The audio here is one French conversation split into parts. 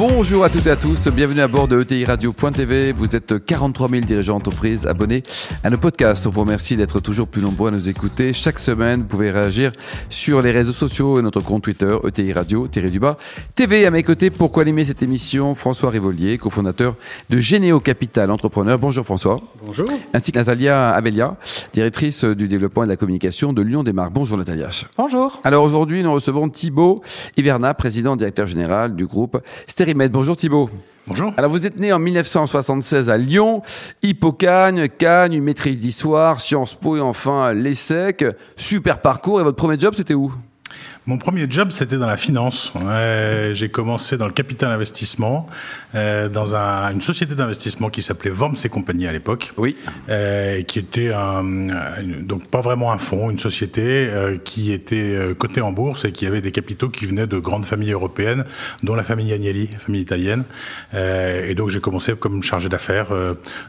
Bonjour à toutes et à tous, bienvenue à bord de ETI Radio.tv. Vous êtes 43 000 dirigeants d'entreprise abonnés à nos podcasts. On vous remercie d'être toujours plus nombreux à nous écouter. Chaque semaine, vous pouvez réagir sur les réseaux sociaux et notre compte Twitter, ETI Radio, du bas, TV. À mes côtés, pour animer cette émission, François Rivolier, cofondateur de Généo Capital Entrepreneur. Bonjour François. Bonjour. Ainsi que Natalia Abelia, directrice du développement et de la communication de Lyon des Marques. Bonjour Natalia. Bonjour. Alors aujourd'hui, nous recevons Thibaut Hiverna, président directeur général du groupe Stéréo Bonjour Thibault. Bonjour. Alors vous êtes né en 1976 à Lyon, Hippocagne, Cagne, une maîtrise d'histoire, Sciences Po et enfin l'ESSEC. Super parcours et votre premier job c'était où? Mon premier job, c'était dans la finance. j'ai commencé dans le capital investissement, euh, dans un, une société d'investissement qui s'appelait Worms et compagnie à l'époque. Oui. Euh, qui était un, donc pas vraiment un fonds, une société euh, qui était euh, cotée en bourse et qui avait des capitaux qui venaient de grandes familles européennes, dont la famille Agnelli, famille italienne. Et donc j'ai commencé comme chargé d'affaires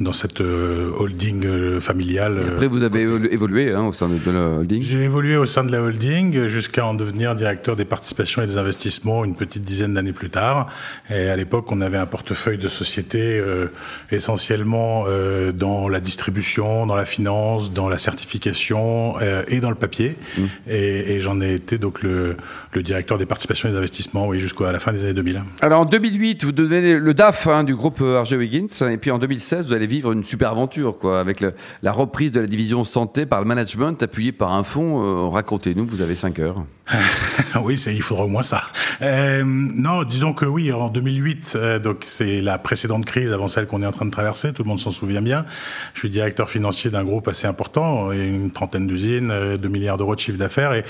dans cette holding familiale. Et après, vous avez évolué hein, au sein de la holding. J'ai évolué au sein de la holding jusqu'à en devenir directeur des participations et des investissements une petite dizaine d'années plus tard. Et à l'époque, on avait un portefeuille de sociétés euh, essentiellement euh, dans la distribution, dans la finance, dans la certification euh, et dans le papier. Mmh. Et, et j'en ai été donc le, le, directeur des participations et des investissements oui, jusqu'à la fin des années 2000. Alors en 2008, vous devenez le DAF hein, du groupe Arge Wiggins. Et puis en 2016, vous allez vivre une super aventure quoi, avec le, la reprise de la division santé par le management appuyé par un fonds. Racontez-nous, vous avez 5 heures. oui, il faudra au moins ça. Euh, non, disons que oui, en 2008, euh, donc c'est la précédente crise avant celle qu'on est en train de traverser, tout le monde s'en souvient bien. Je suis directeur financier d'un groupe assez important, une trentaine d'usines, 2 euh, milliards d'euros de chiffre d'affaires, et,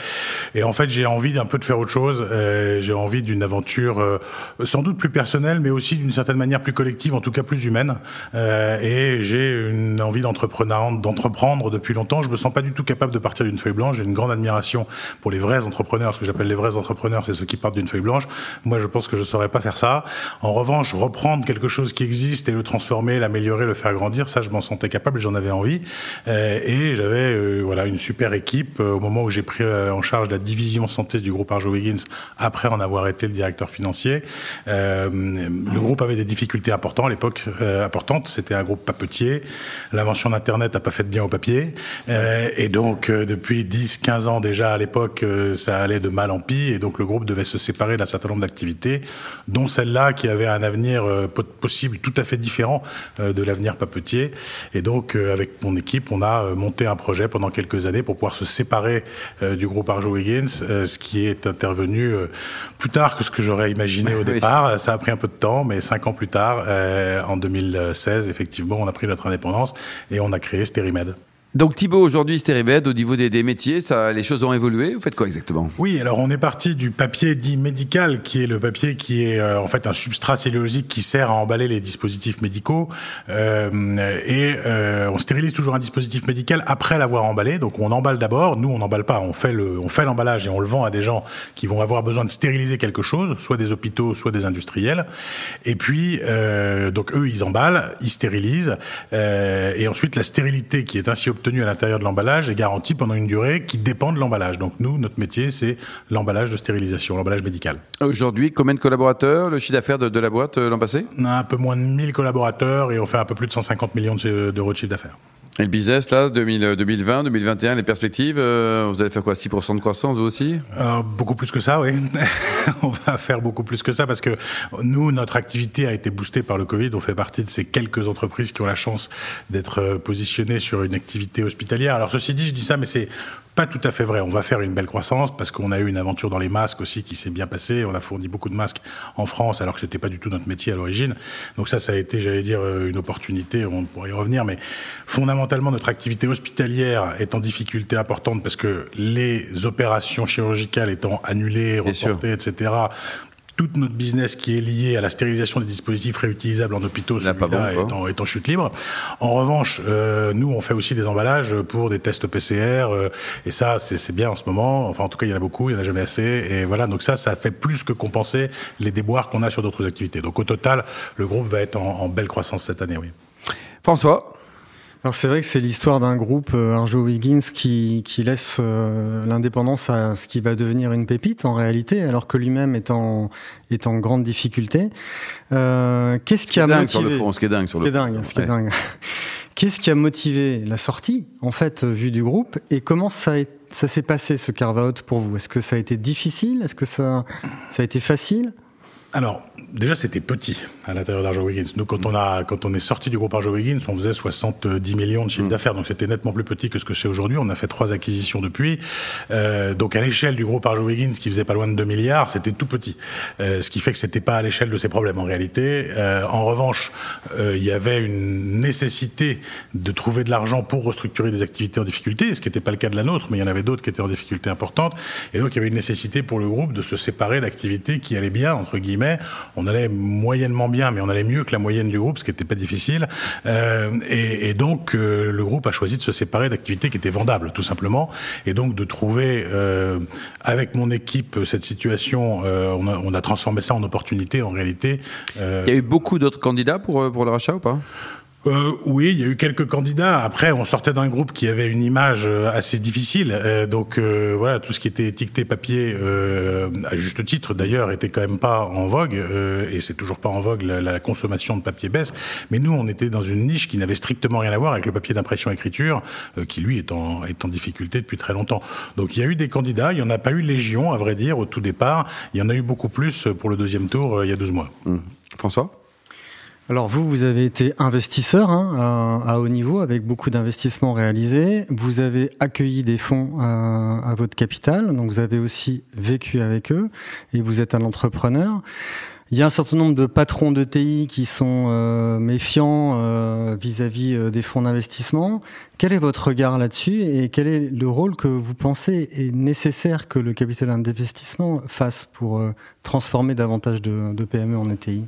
et, en fait j'ai envie d'un peu de faire autre chose. Euh, j'ai envie d'une aventure euh, sans doute plus personnelle, mais aussi d'une certaine manière plus collective, en tout cas plus humaine. et j'ai une envie d'entreprendre depuis longtemps. Je me sens pas du tout capable de partir d'une feuille blanche. J'ai une grande admiration pour les vrais entrepreneurs, ce que j'appelle les vrais entrepreneurs, c'est ceux qui partent d'une feuille blanche. Moi, je pense que je saurais pas faire ça. En revanche, reprendre quelque chose qui existe et le transformer, l'améliorer, le faire grandir, ça, je m'en sentais capable et j'en avais envie. Euh, et j'avais euh, voilà une super équipe euh, au moment où j'ai pris en charge la division santé du groupe Arjo Wiggins après en avoir été le directeur financier. le groupe avait des difficultés importantes à l'époque, importantes. C'était un groupe papetier. L'invention d'Internet n'a pas fait de bien au papier. et donc, depuis 10-15 ans déjà à l'époque, ça allait de mal en pis et donc le groupe devait se séparer d'un certain nombre d'activités, dont celle-là qui avait un avenir euh, possible tout à fait différent euh, de l'avenir papetier. Et donc euh, avec mon équipe, on a monté un projet pendant quelques années pour pouvoir se séparer du groupe Arjo Wiggins, ce qui est intervenu plus tard que ce que j'aurais imaginé au départ. Ça a pris un peu de temps, mais cinq ans plus tard, en 2016, effectivement, on a pris notre indépendance et on a créé Sterimed. Donc Thibaut, aujourd'hui, Stéribed, au niveau des, métiers, ça, les choses ont évolué. Vous faites quoi exactement? Oui, alors on est parti du papier dit médical, qui est le papier qui est euh, en fait un substrat cellulosique qui sert à emballer les dispositifs médicaux. Euh, et euh, on stérilise toujours un dispositif médical après l'avoir emballé. Donc on emballe d'abord. Nous, on n'emballe pas. On fait le, on fait l'emballage et on le vend à des gens qui vont avoir besoin de stériliser quelque chose, soit des hôpitaux, soit des industriels. Et puis, euh, donc eux, ils emballent, ils stérilisent. Euh, et ensuite, la stérilité qui est ainsi obtenue tenu à l'intérieur de l'emballage est garanti pendant une durée qui dépend de l'emballage. Donc nous, notre métier, c'est l'emballage de stérilisation, l'emballage médical. Aujourd'hui, combien de collaborateurs, le chiffre d'affaires de, la boîte euh, l'an passé? On a un peu moins de 1000 collaborateurs et on fait un peu plus de 150 millions d'euros de chiffre d'affaires. Et le business, là, 2020, 2021, les perspectives, euh, vous allez faire quoi 6% de croissance, vous aussi? Euh, Beaucoup plus que ça, oui. on va faire beaucoup plus que ça parce que nous, notre activité a été boostée par le Covid. On fait partie de ces quelques entreprises qui ont la chance d'être euh, positionnées sur une activité hospitalière. Alors, ceci dit, je dis ça, mais c'est pas tout à fait vrai. On va faire une belle croissance parce qu'on a eu une aventure dans les masques aussi qui s'est bien passée. On a fourni beaucoup de masques en France alors que c'était pas du tout notre métier à l'origine. Donc ça, ça a été, j'allais dire, euh, une opportunité. On pourrait y revenir, mais fondamentalement, notre activité hospitalière est en difficulté importante parce que les opérations chirurgicales étant annulées, reportées, etc tout notre business qui est lié à la stérilisation des dispositifs réutilisables en hôpitaux, celui-là est, en, chute libre. En revanche, euh, nous, on fait aussi des emballages pour des tests PCR, euh, et ça, c'est bien en ce moment. Enfin, en tout cas, il y en a beaucoup, il y en a jamais assez, et voilà. Donc ça, ça fait plus que compenser les déboires qu'on a sur d'autres activités. Donc au total, le groupe va être en, en belle croissance cette année, oui. François? Alors c'est vrai que c'est l'histoire d'un groupe, euh, Arjo Wiggins, qui, qui laisse euh, l'indépendance à ce qui va devenir une pépite en réalité, alors que lui-même est en, est en grande difficulté. Euh, Qu'est-ce qui a motivé sur le fond, ce qui est dingue sur ce le dingue, Ce qui est dingue. Qu'est-ce qui a motivé la sortie, en fait, vue du groupe, et comment ça, ça s'est passé ce carve-out pour vous? Est-ce que ça a été difficile? Est-ce que ça, ça a été facile? Alors, déjà, c'était petit à l'intérieur d'Arjo Wiggins. Nous, quand on a, quand on est sorti du groupe Arjo Wiggins, on faisait 70 millions de chiffre mm. d'affaires, donc c'était nettement plus petit que ce que c'est aujourd'hui. On a fait trois acquisitions depuis. Euh, donc à l'échelle du groupe Arjo Wiggins, qui faisait pas loin de 2 milliards, c'était tout petit. Euh, ce qui fait que c'était pas à l'échelle de ses problèmes en réalité. Euh, en revanche, euh, il y avait une nécessité de trouver de l'argent pour restructurer des activités en difficulté, ce qui n'était pas le cas de la nôtre, mais il y en avait d'autres qui étaient en difficulté importante. Et donc il y avait une nécessité pour le groupe de se séparer d'activités qui allaient bien entre guillemets. On allait moyennement bien, mais on allait mieux que la moyenne du groupe, ce qui n'était pas difficile. Euh, et, donc, euh, le groupe a choisi de se séparer d'activités qui étaient vendables, tout simplement, et donc de trouver, euh, avec mon équipe, cette situation. On a, on, a, transformé ça en opportunité, en réalité. Il y a eu beaucoup d'autres candidats pour pour le rachat ou pas? Euh, oui, il y a eu quelques candidats. Après, on sortait d'un groupe qui avait une image euh, assez difficile. Euh, donc euh, voilà, tout ce qui était étiqueté papier, euh, à juste titre d'ailleurs, était quand même pas en vogue. et c'est toujours pas en vogue. La, consommation de papier baisse. Mais nous, on était dans une niche qui n'avait strictement rien à voir avec le papier d'impression-écriture, qui lui est en, est en difficulté depuis très longtemps. Donc il y a eu des candidats. Il y en a pas eu légion, à vrai dire, au tout départ. Il y en a eu beaucoup plus pour le deuxième tour il y a 12 mois. Mmh. François? Alors vous, vous avez été investisseur hein, à, haut niveau avec beaucoup d'investissements réalisés. Vous avez accueilli des fonds à, à, votre capital, donc vous avez aussi vécu avec eux et vous êtes un entrepreneur. Il y a un certain nombre de patrons de TI qui sont euh, méfiants euh, vis-à-vis euh, -vis des fonds d'investissement. Quel est votre regard là-dessus et quel est le rôle que vous pensez est nécessaire que le capital d'investissement fasse pour euh, transformer davantage de, de PME en ETI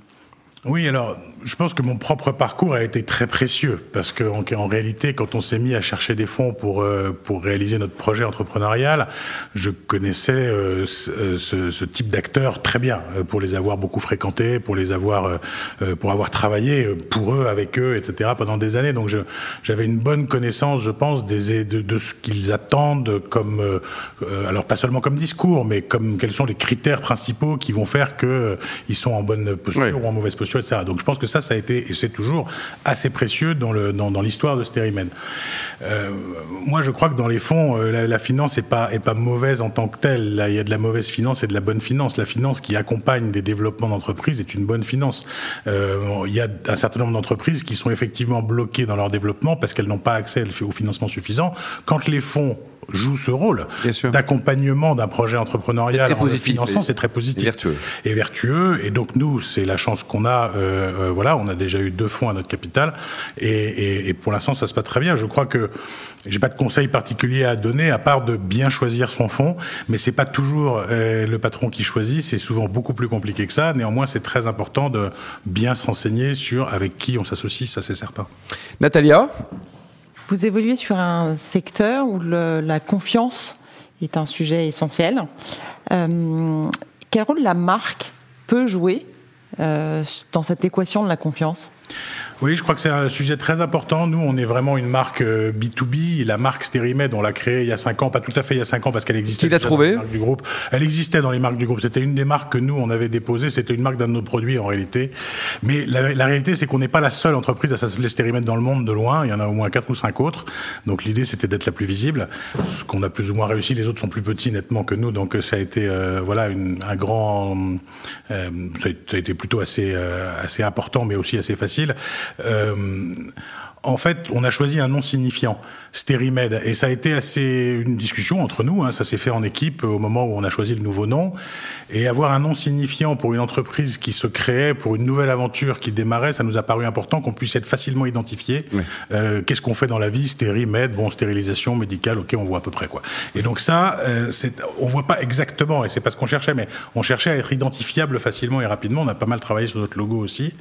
oui, alors je pense que mon propre parcours a été très précieux parce que en, en réalité, quand on s'est mis à chercher des fonds pour euh, pour réaliser notre projet entrepreneurial, je connaissais euh, ce, ce, type d'acteurs très bien euh, pour les avoir beaucoup fréquentés, pour les avoir euh, pour avoir travaillé pour eux, avec eux, etc. pendant des années. Donc j'avais une bonne connaissance, je pense, des de, de ce qu'ils attendent comme alors pas seulement comme discours, mais comme quels sont les critères principaux qui vont faire que ils sont en bonne posture ou en mauvaise posture donc je pense que ça, ça a été, et c'est toujours assez précieux dans l'histoire de Sterimen. Euh, moi, je crois que dans les fonds, euh, la, finance est pas, est pas mauvaise en tant que telle. Là, il y a de la mauvaise finance et de la bonne finance. La finance qui accompagne des développements d'entreprises est une bonne finance. Euh, il y a un certain nombre d'entreprises qui sont effectivement bloquées dans leur développement parce qu'elles n'ont pas accès au financement suffisant. Quand les fonds joue ce rôle d'accompagnement d'un projet entrepreneurial en finançant, c'est très positif. Et vertueux. Et vertueux. Et donc nous, c'est la chance qu'on a. Euh, euh, voilà, on a déjà eu deux fonds à notre capital, et, et, et pour l'instant, ça se passe très bien. Je crois que j'ai pas de conseil particulier à donner à part de bien choisir son fonds, mais c'est pas toujours euh, le patron qui choisit. C'est souvent beaucoup plus compliqué que ça. Néanmoins, c'est très important de bien se renseigner sur avec qui on s'associe. Ça, c'est certain. Natalia? Vous évoluez sur un secteur où la confiance est un sujet essentiel. Euh, quel rôle la marque peut jouer euh, dans cette équation de la confiance? Oui, je crois que c'est un sujet très important. Nous, on est vraiment une marque B2B. Euh, la marque Sterimed, on l'a créée il y a cinq ans, pas tout à fait il y a cinq ans parce qu'elle existait. Qui l'a trouvé du groupe. Elle existait dans les marques du groupe. C'était une des marques que nous, on avait déposées. C'était une marque d'un de nos produits en réalité. Mais la, la réalité, c'est qu'on n'est pas la seule entreprise à s'appeler Sterimed dans le monde de loin. Il y en a au moins quatre ou cinq autres. Donc l'idée, c'était d'être la plus visible. Ce qu'on a plus ou moins réussi. Les autres sont plus petits nettement que nous. Donc ça a été euh, voilà une, un grand. Euh, ça, a, été plutôt assez euh, assez important, mais aussi assez facile. Euh, en fait, on a choisi un nom signifiant, Sterimed, et ça a été assez une discussion entre nous. Hein, ça s'est fait en équipe au moment où on a choisi le nouveau nom, et avoir un nom signifiant pour une entreprise qui se créait, pour une nouvelle aventure qui démarrait, ça nous a paru important qu'on puisse être facilement identifié. Euh, Qu'est-ce qu'on fait dans la vie? Stérimed, bon, stérilisation médicale, ok, on voit à peu près quoi. Et donc ça, euh, on voit pas exactement, et c'est pas ce qu'on cherchait, mais on cherchait à être identifiable facilement et rapidement. On a pas mal travaillé sur notre logo aussi,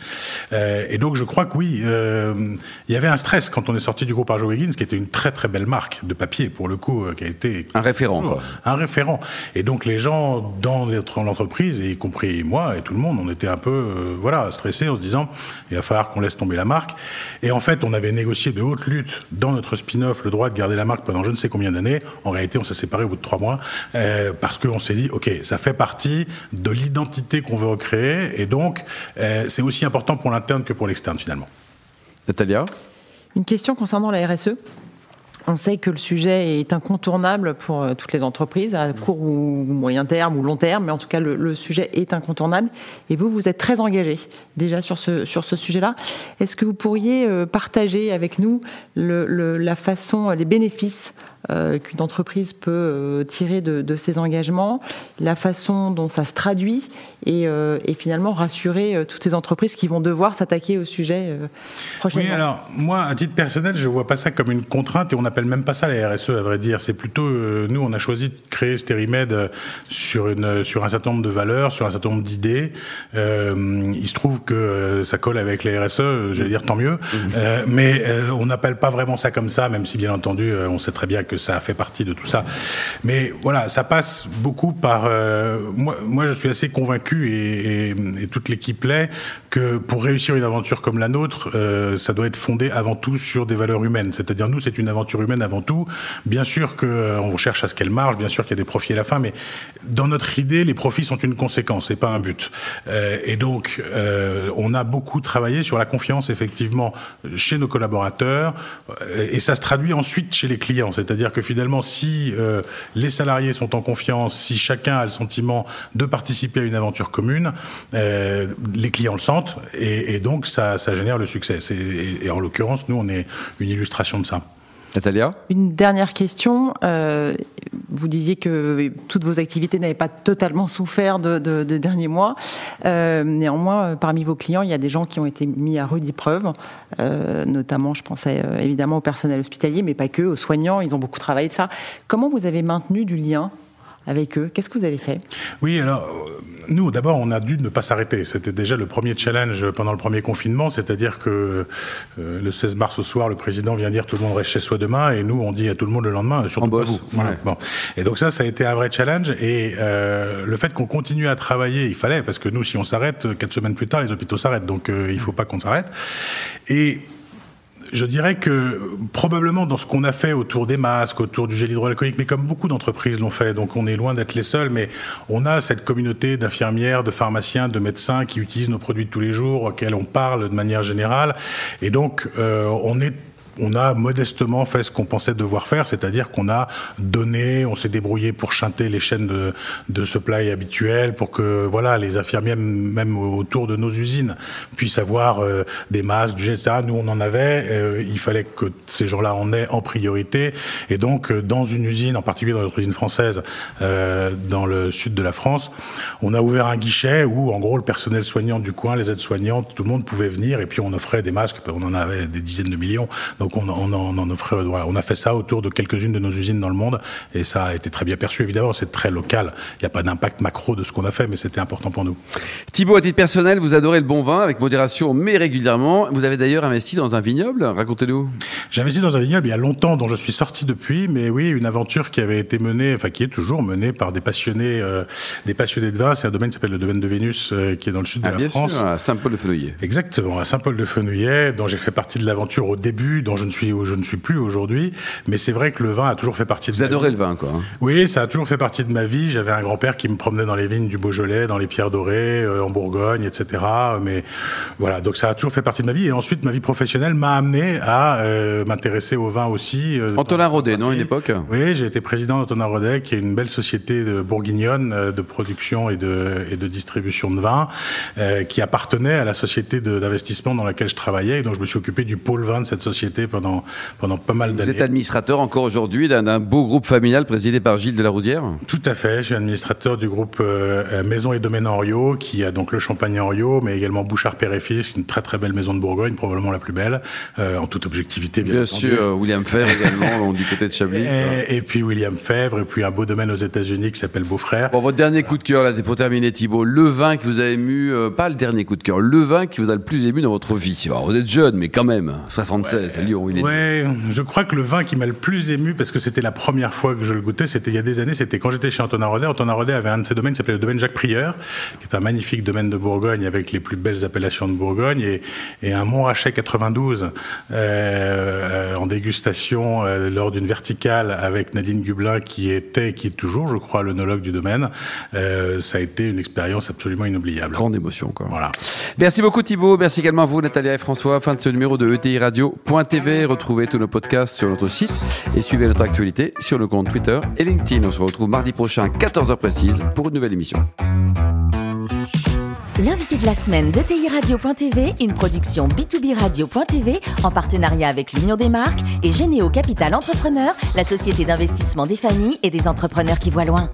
euh, et donc je crois que oui, euh, il y avait un stress quand on est sorti du groupe Arjo Wiggins, qui était une très très belle marque de papier pour le coup, euh, qui a été un référent, quoi. un référent. Et donc les gens dans l'entreprise, y compris moi et tout le monde, on était un peu euh, voilà stressés en se disant il va falloir qu'on laisse tomber la marque. Et en fait, on avait négocié de haute lutte dans notre spin-off le droit de garder la marque pendant je ne sais combien d'années. En réalité, on s'est séparés au bout de trois mois euh, parce qu'on s'est dit ok, ça fait partie de l'identité qu'on veut recréer, et donc euh, c'est aussi important pour l'interne que pour l'externe finalement. Natalia? Une question concernant la RSE. On sait que le sujet est incontournable pour euh, toutes les entreprises, à court ou moyen terme ou long terme, mais en tout cas, le, le sujet est incontournable. Et vous, vous êtes très engagé déjà sur ce, sur ce sujet-là. Est-ce que vous pourriez euh, partager avec nous le, le, la façon, les bénéfices euh, qu'une entreprise peut euh, tirer de, de, ses engagements, la façon dont ça se traduit et, euh, et finalement rassurer toutes ces entreprises qui vont devoir s'attaquer au sujet prochainement. Oui, alors moi, à titre personnel, je vois pas ça comme une contrainte et on n'appelle même pas ça la RSE, à vrai dire. C'est plutôt, nous, on a choisi de créer Sterimed sur, une, sur un certain nombre de valeurs, sur un certain nombre d'idées. il se trouve que ça colle avec la RSE, je vais dire tant mieux, mmh. mais on n'appelle pas vraiment ça comme ça, même si bien entendu, on sait très bien que ça fait partie de tout ça. Mais voilà, ça passe beaucoup par. Euh, moi, moi, je suis assez convaincu et, toute l'équipe l'est que pour réussir une aventure comme la nôtre, euh, ça doit être fondé avant tout sur des valeurs humaines. C'est-à-dire nous, c'est une aventure humaine avant tout. Bien sûr que euh, cherche à ce qu'elle marche, bien sûr qu'il y a des profits à la fin, mais dans notre idée, les profits sont une conséquence et pas un but. Euh, et donc, on a beaucoup travaillé sur la confiance effectivement chez nos collaborateurs, et ça se traduit ensuite chez les clients. C'est-à-dire que finalement, si euh, les salariés sont en confiance, si chacun a le sentiment de participer à une aventure commune, euh, les clients le sentent et, et donc ça, ça, génère le succès. Et, et en l'occurrence, nous, on est une illustration de ça. Natalia? Une dernière question. Euh, vous disiez que toutes vos activités n'avaient pas totalement souffert de, de, des derniers mois. Euh, néanmoins, parmi vos clients, il y a des gens qui ont été mis à rude épreuve, euh, notamment, je pensais euh, évidemment au personnel hospitalier, mais pas que, aux soignants. Ils ont beaucoup travaillé de ça. Comment vous avez maintenu du lien avec eux Qu'est-ce que vous avez fait? Oui, alors nous, d'abord, on a dû ne pas s'arrêter. C'était déjà le premier challenge pendant le premier confinement, c'est-à-dire que euh, le 16 mars au soir, le président vient dire tout le monde reste chez soi demain, et nous, on dit à tout le monde le lendemain, surtout pas vous. Voilà. Ouais. Bon. Et donc ça, ça a été un vrai challenge. Et euh, le fait qu'on continue à travailler, il fallait, parce que nous, si on s'arrête, quatre semaines plus tard, les hôpitaux s'arrêtent. Donc euh, il faut pas qu'on s'arrête. Et je dirais que probablement dans ce qu'on a fait autour des masques, autour du gel hydroalcoolique, mais comme beaucoup d'entreprises l'ont fait, donc on est loin d'être les seuls, mais on a cette communauté d'infirmières, de pharmaciens, de médecins qui utilisent nos produits de tous les jours, auxquels on parle de manière générale, et donc euh, on est on a modestement fait ce qu'on pensait devoir faire, c'est-à-dire qu'on a donné, on s'est débrouillé pour chanter les chaînes de, de supply habituelles, pour que voilà les infirmiers même autour de nos usines puissent avoir euh, des masques, du etc. Nous on en avait, euh, il fallait que ces gens-là en aient en priorité, et donc euh, dans une usine, en particulier dans notre usine française, euh, dans le sud de la France, on a ouvert un guichet où en gros le personnel soignant du coin, les aides-soignantes, tout le monde pouvait venir, et puis on offrait des masques, on en avait des dizaines de millions. On, on, on en offrait, voilà, on a fait ça autour de quelques-unes de nos usines dans le monde et ça a été très bien perçu. Évidemment, c'est très local. Il n'y a pas d'impact macro de ce qu'on a fait, mais c'était important pour nous. Thibaut, à titre personnel, vous adorez le bon vin avec modération, mais régulièrement. Vous avez d'ailleurs investi dans un vignoble. Racontez-nous. J'ai investi dans un vignoble il y a longtemps, dont je suis sorti depuis, mais oui, une aventure qui avait été menée, enfin qui est toujours menée par des passionnés, euh, des passionnés de vin. C'est un domaine qui s'appelle le domaine de Vénus, euh, qui est dans le sud ah, de la bien France. Sûr, à Saint-Paul-de-Fenouillet. Exactement, à Saint-Paul-de-Fenouillet, dont j'ai fait partie de l'aventure au début, dont dont je ne suis je ne suis plus aujourd'hui. Mais c'est vrai que le vin a toujours fait partie de Vous adorez le vin, quoi. Hein. Oui, ça a toujours fait partie de ma vie. J'avais un grand-père qui me promenait dans les vignes du Beaujolais, dans les Pierres Dorées, euh, en Bourgogne, etc. Mais voilà, donc ça a toujours fait partie de ma vie. Et ensuite, ma vie professionnelle m'a amené à euh, m'intéresser au vin aussi. Euh, Antonin Rodet, non, à une époque Oui, j'ai été président d'Antonin Rodet, qui est une belle société de bourguignonne de production et de, et de distribution de vin, qui appartenait à la société d'investissement dans laquelle je travaillais. Et donc, je me suis occupé du pôle vin de cette société pendant, pendant pas mal d'années. Vous êtes administrateur encore aujourd'hui d'un beau groupe familial présidé par Gilles de la Rousière Tout à fait. Je suis administrateur du groupe euh, Maison et Domaine Henriot, qui a donc le Champagne Henriot, mais également Bouchard Père et Fils, une très très belle maison de Bourgogne, probablement la plus belle, euh, en toute objectivité. Bien, bien sûr, William Fèvre également, du côté de Chablis. Et, et, puis William Fèvre, et puis un beau domaine aux États-Unis qui s'appelle Beaufrère. Bon, votre dernier coup de cœur, là, c'est pour terminer, Thibault. Le vin qui vous a ému, euh, pas le dernier coup de cœur, le vin qui vous a le plus ému dans votre vie. Alors, vous êtes jeune, mais quand même, 76, il est. Ouais, je crois que le vin qui m'a le plus ému, parce que c'était la première fois que je le goûtais, c'était il y a des années, c'était quand j'étais chez Antonin Rodet. Antonin Rodet avait un de ses domaines qui s'appelait le domaine Jacques Prieur, qui est un magnifique domaine de Bourgogne avec les plus belles appellations de Bourgogne et, et un Montrachet 92 euh, en dégustation euh, lors d'une verticale avec Nadine Gublin qui était, qui est toujours, je crois, l'onologue du domaine. Euh, ça a été une expérience absolument inoubliable. Grande émotion, quoi. Voilà. Merci beaucoup Thibault. Merci également à vous, Nathalie et François. Fin de ce numéro de ETI Radio.tv. Retrouvez tous nos podcasts sur notre site et suivez notre actualité sur le compte Twitter et LinkedIn. On se retrouve mardi prochain, 14h précise, pour une nouvelle émission. L'invité de la semaine de TI une production B2B Radio.tv en partenariat avec l'Union des marques et Généo Capital Entrepreneur, la société d'investissement des familles et des entrepreneurs qui voient loin.